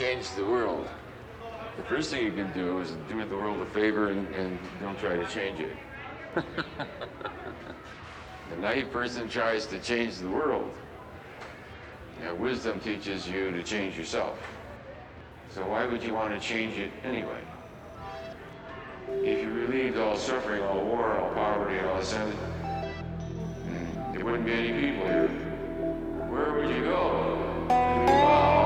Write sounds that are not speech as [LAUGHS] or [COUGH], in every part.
change the world? The first thing you can do is do the world a favor and, and don't try to change it. [LAUGHS] the naive person tries to change the world. Now, wisdom teaches you to change yourself. So why would you want to change it anyway? If you relieved all suffering, all war, all poverty, all sin, there wouldn't be any people here. Where would you go?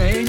And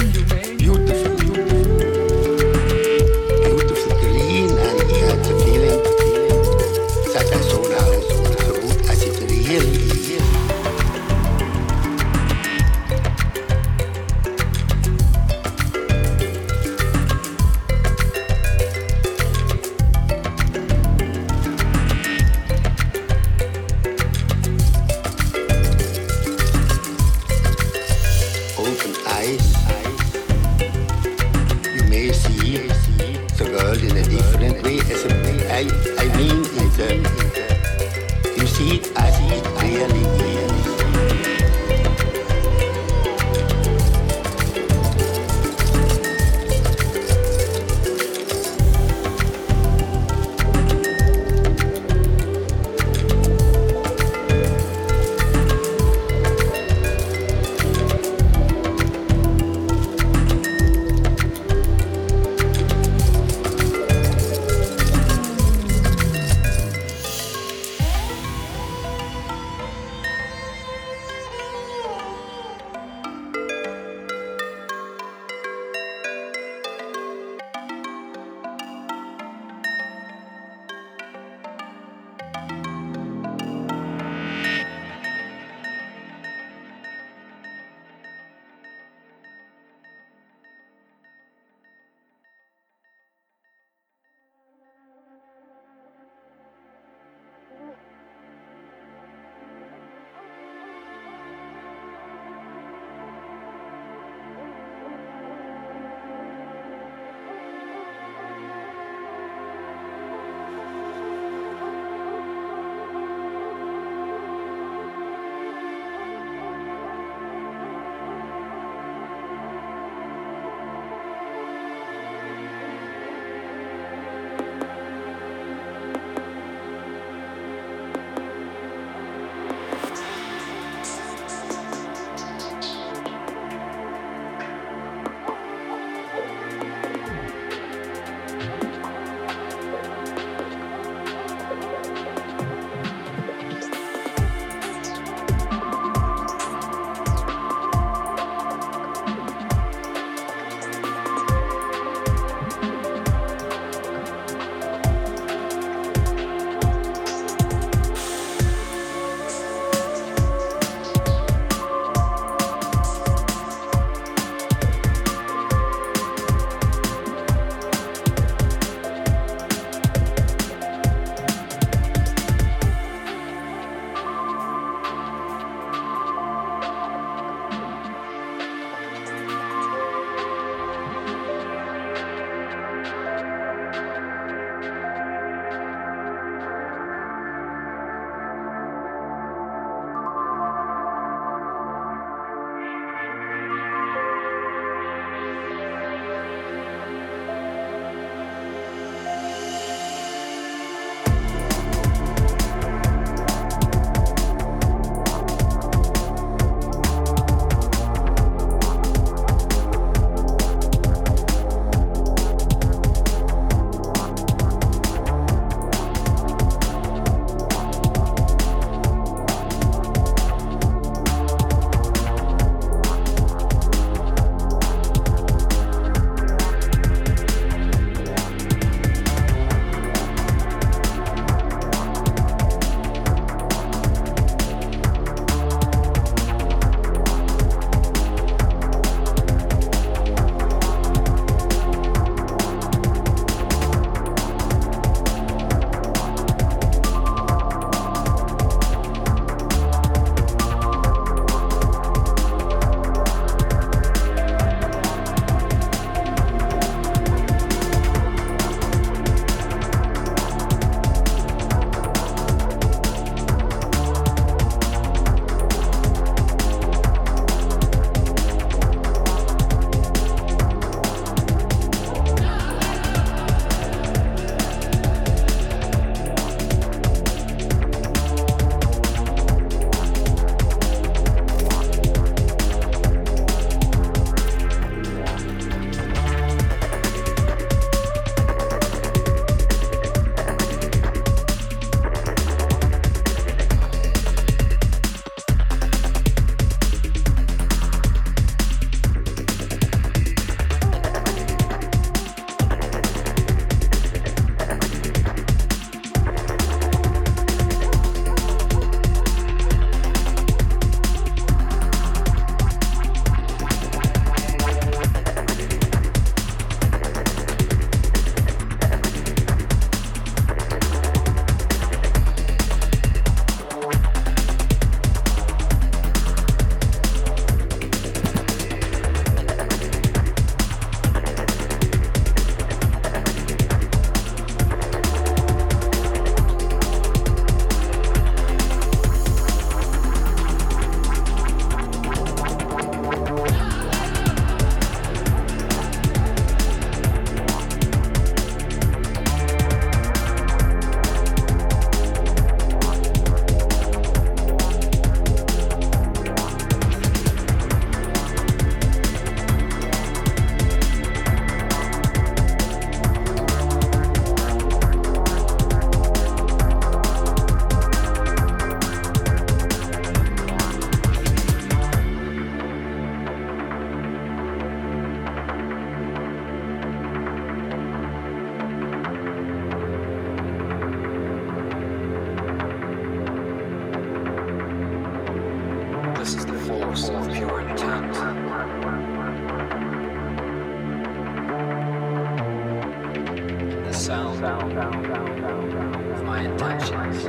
my intentions.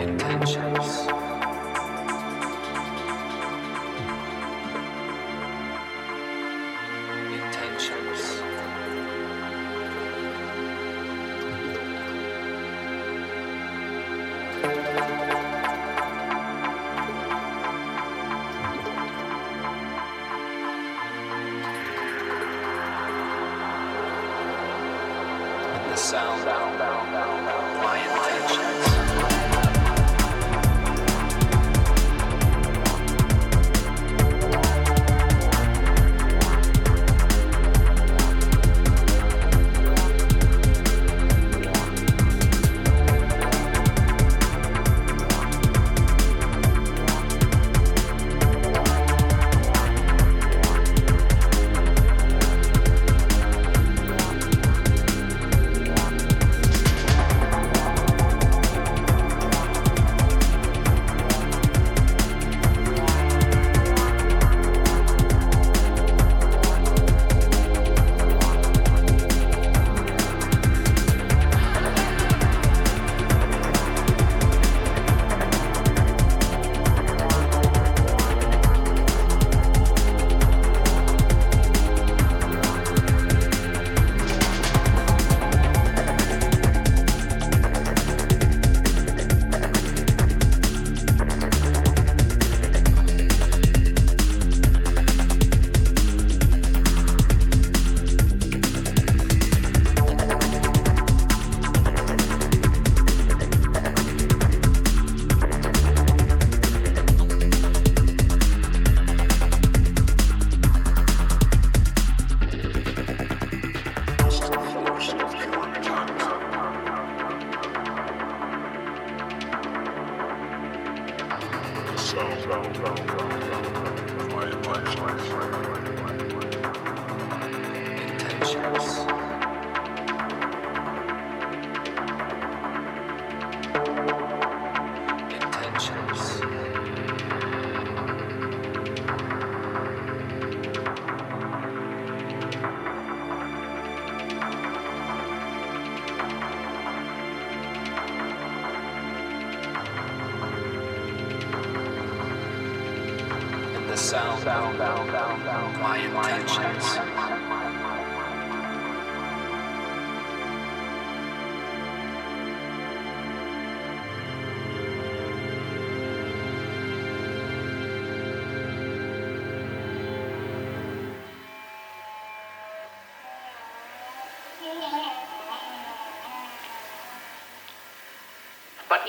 Intentions.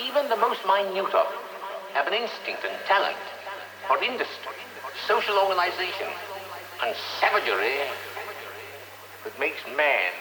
Even the most minute of them have an instinct and talent for industry, social organization, and savagery that makes man.